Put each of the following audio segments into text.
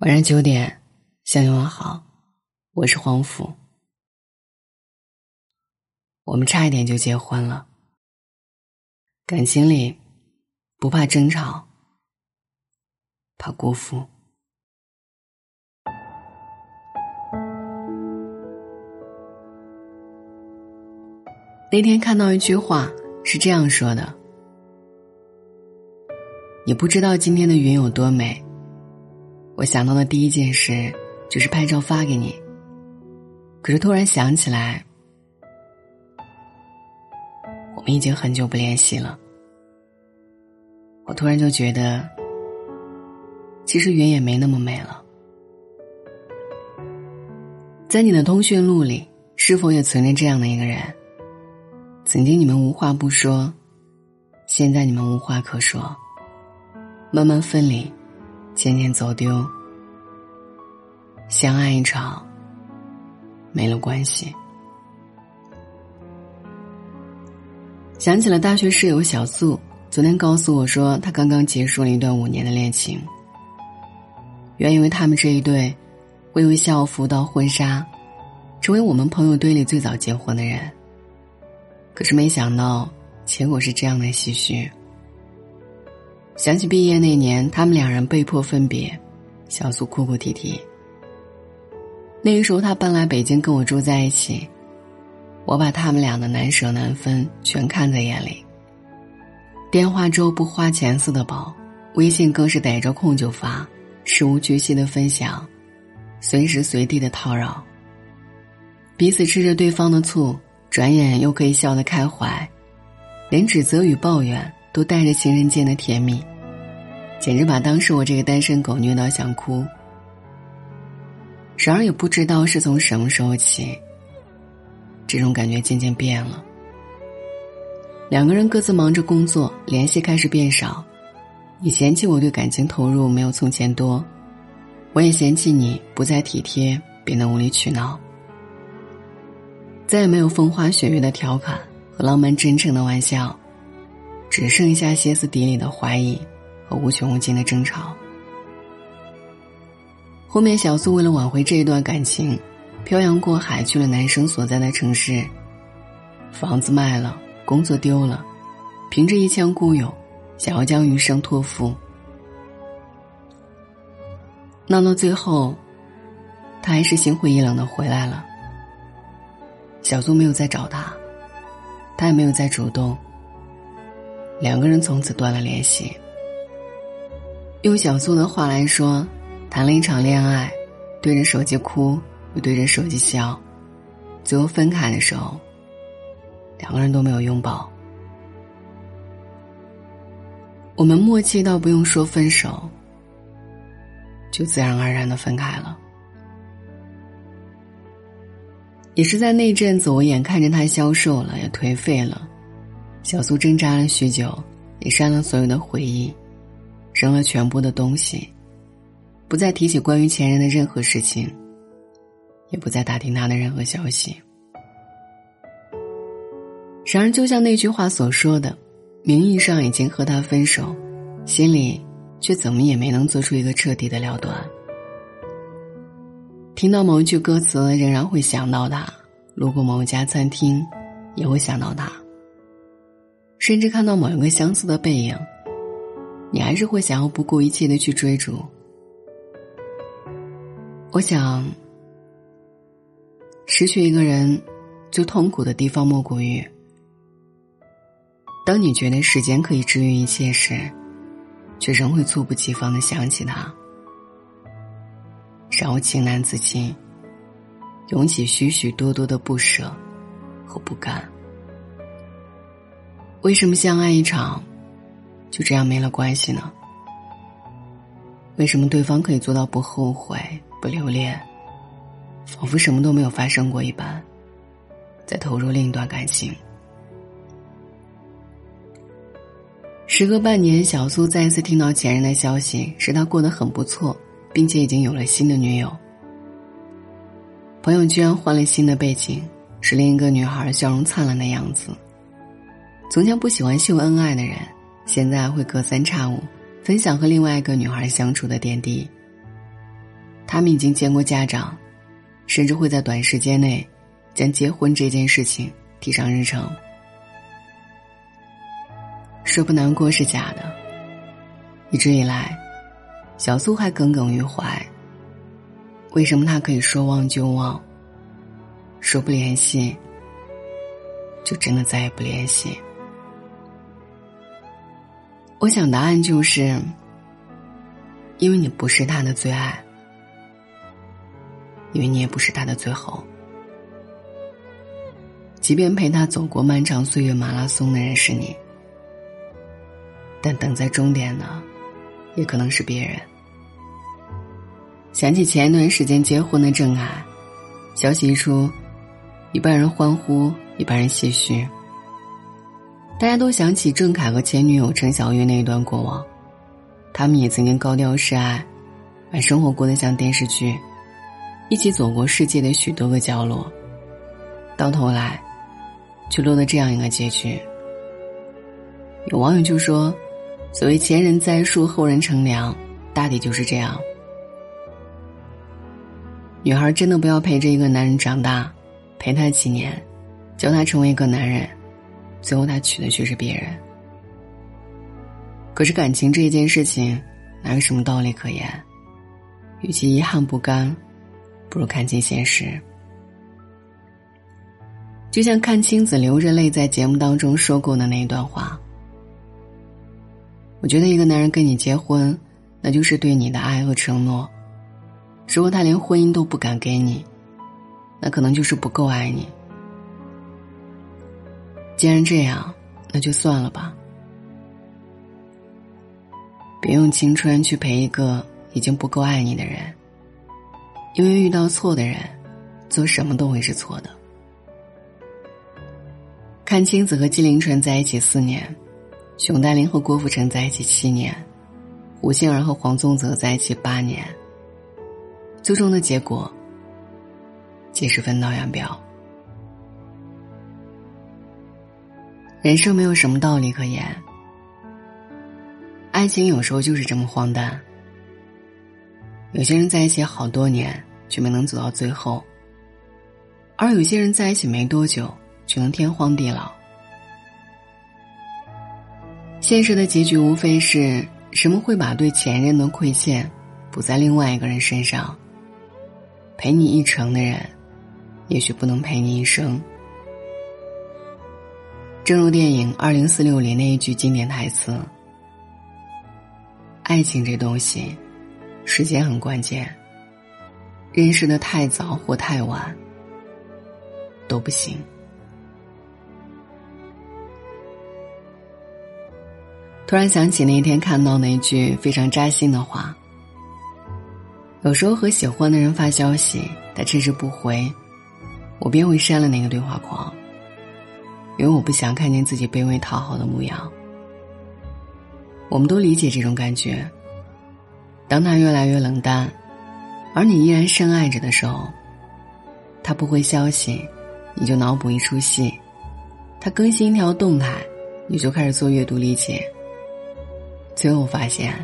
晚上九点，向你问好，我是黄甫。我们差一点就结婚了，感情里不怕争吵，怕辜负。那天看到一句话是这样说的：“你不知道今天的云有多美。”我想到的第一件事就是拍照发给你。可是突然想起来，我们已经很久不联系了。我突然就觉得，其实云也没那么美了。在你的通讯录里，是否也存着这样的一个人？曾经你们无话不说，现在你们无话可说，慢慢分离。渐渐走丢，相爱一场，没了关系。想起了大学室友小素，昨天告诉我说，她刚刚结束了一段五年的恋情。原以为他们这一对会为校服到婚纱，成为我们朋友堆里最早结婚的人。可是没想到，结果是这样的唏嘘。想起毕业那年，他们两人被迫分别，小苏哭哭啼啼。那个时候，他搬来北京跟我住在一起，我把他们俩的难舍难分全看在眼里。电话粥不花钱似的饱，微信更是逮着空就发，事无巨细的分享，随时随地的叨扰。彼此吃着对方的醋，转眼又可以笑得开怀，连指责与抱怨。都带着情人间的甜蜜，简直把当时我这个单身狗虐到想哭。然而也不知道是从什么时候起，这种感觉渐渐变了。两个人各自忙着工作，联系开始变少。你嫌弃我对感情投入没有从前多，我也嫌弃你不再体贴，变得无理取闹。再也没有风花雪月的调侃和浪漫真诚的玩笑。只剩下歇斯底里的怀疑和无穷无尽的争吵。后面，小苏为了挽回这一段感情，漂洋过海去了男生所在的城市，房子卖了，工作丢了，凭着一腔孤勇，想要将余生托付。闹到最后，他还是心灰意冷的回来了。小苏没有再找他，他也没有再主动。两个人从此断了联系。用小苏的话来说，谈了一场恋爱，对着手机哭，又对着手机笑，最后分开的时候，两个人都没有拥抱。我们默契到不用说分手，就自然而然的分开了。也是在那阵子，我眼看着他消瘦了，也颓废了。小苏挣扎了许久，也删了所有的回忆，扔了全部的东西，不再提起关于前任的任何事情，也不再打听他的任何消息。然而，就像那句话所说的，名义上已经和他分手，心里却怎么也没能做出一个彻底的了断。听到某一句歌词，仍然会想到他；路过某一家餐厅，也会想到他。甚至看到某一个相似的背影，你还是会想要不顾一切的去追逐。我想，失去一个人，最痛苦的地方莫过于，当你觉得时间可以治愈一切时，却仍会猝不及防的想起他，让我情难自禁，涌起许许多多的不舍和不甘。为什么相爱一场，就这样没了关系呢？为什么对方可以做到不后悔、不留恋，仿佛什么都没有发生过一般，再投入另一段感情？时隔半年，小苏再一次听到前任的消息，是他过得很不错，并且已经有了新的女友。朋友居然换了新的背景，是另一个女孩笑容灿烂的样子。从前不喜欢秀恩爱的人，现在会隔三差五分享和另外一个女孩相处的点滴。他们已经见过家长，甚至会在短时间内将结婚这件事情提上日程。说不难过是假的，一直以来，小苏还耿耿于怀。为什么他可以说忘就忘？说不联系，就真的再也不联系？我想答案就是，因为你不是他的最爱，因为你也不是他的最后。即便陪他走过漫长岁月马拉松的人是你，但等在终点的，也可能是别人。想起前一段时间结婚的郑恺，消息一出，一半人欢呼，一半人唏嘘。大家都想起郑恺和前女友陈小月那一段过往，他们也曾经高调示爱，把生活过得像电视剧，一起走过世界的许多个角落，到头来，却落得这样一个结局。有网友就说：“所谓前人栽树，后人乘凉，大抵就是这样。”女孩真的不要陪着一个男人长大，陪他几年，教他成为一个男人。最后，他娶的却是别人。可是感情这一件事情，哪有什么道理可言？与其遗憾不甘，不如看清现实。就像阚清子流着泪在节目当中说过的那一段话：“我觉得一个男人跟你结婚，那就是对你的爱和承诺。如果他连婚姻都不敢给你，那可能就是不够爱你。”既然这样，那就算了吧。别用青春去陪一个已经不够爱你的人，因为遇到错的人，做什么都会是错的。阚清子和纪凌尘在一起四年，熊黛林和郭富城在一起七年，胡杏儿和黄宗泽在一起八年。最终的结果，皆是分道扬镳。人生没有什么道理可言，爱情有时候就是这么荒诞。有些人在一起好多年却没能走到最后，而有些人在一起没多久却能天荒地老。现实的结局无非是什么会把对前任的亏欠补在另外一个人身上。陪你一程的人，也许不能陪你一生。正如电影《二零四六》里那一句经典台词：“爱情这东西，时间很关键。认识的太早或太晚，都不行。”突然想起那天看到那一句非常扎心的话：“有时候和喜欢的人发消息，他迟迟不回，我便会删了那个对话框。”因为我不想看见自己卑微讨好的模样。我们都理解这种感觉。当他越来越冷淡，而你依然深爱着的时候，他不回消息，你就脑补一出戏；他更新一条动态，你就开始做阅读理解。最后发现，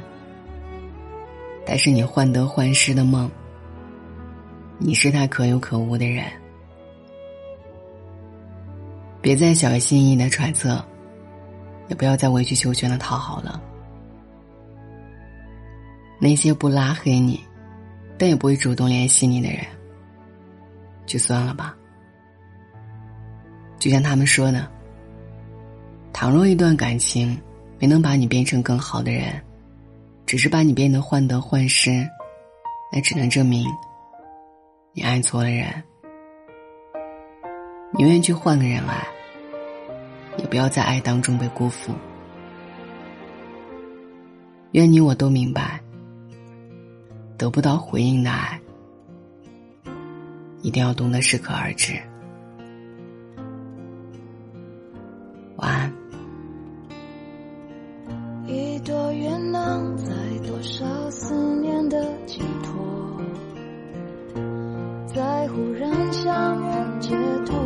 他是你患得患失的梦，你是他可有可无的人。别再小心翼翼的揣测，也不要再委曲求全的讨好了。那些不拉黑你，但也不会主动联系你的人，就算了吧。就像他们说的，倘若一段感情没能把你变成更好的人，只是把你变得患得患失，那只能证明你爱错了人。宁愿去换个人爱，也不要在爱当中被辜负。愿你我都明白，得不到回应的爱，一定要懂得适可而止。晚安。一朵愿囊在多少思念的寄托，在忽然相遇解脱。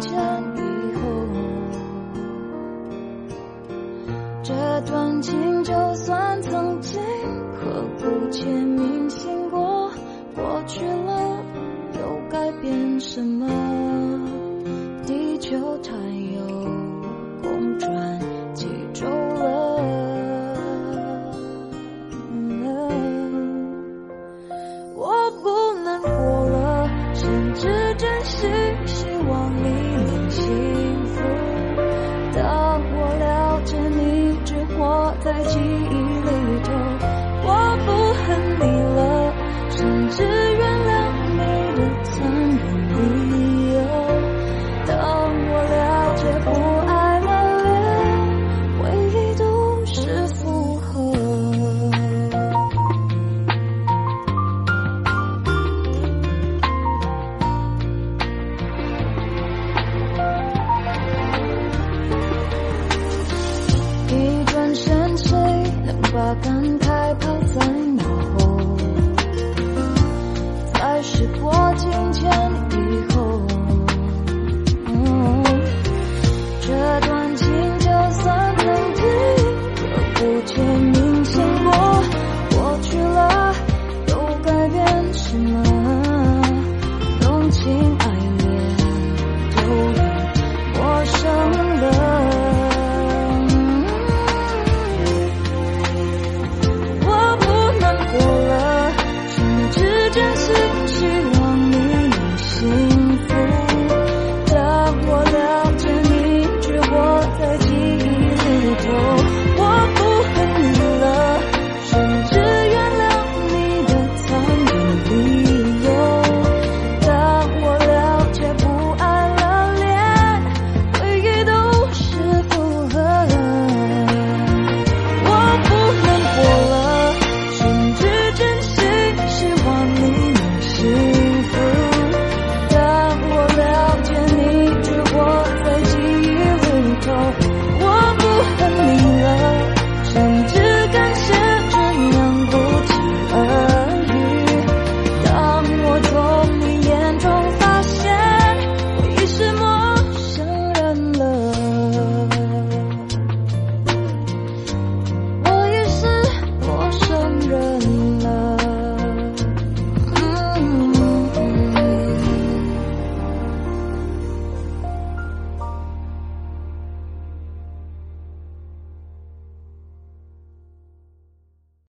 前以后，这段情就算曾经刻骨且铭心过，过去了又改变什么？地球太。You.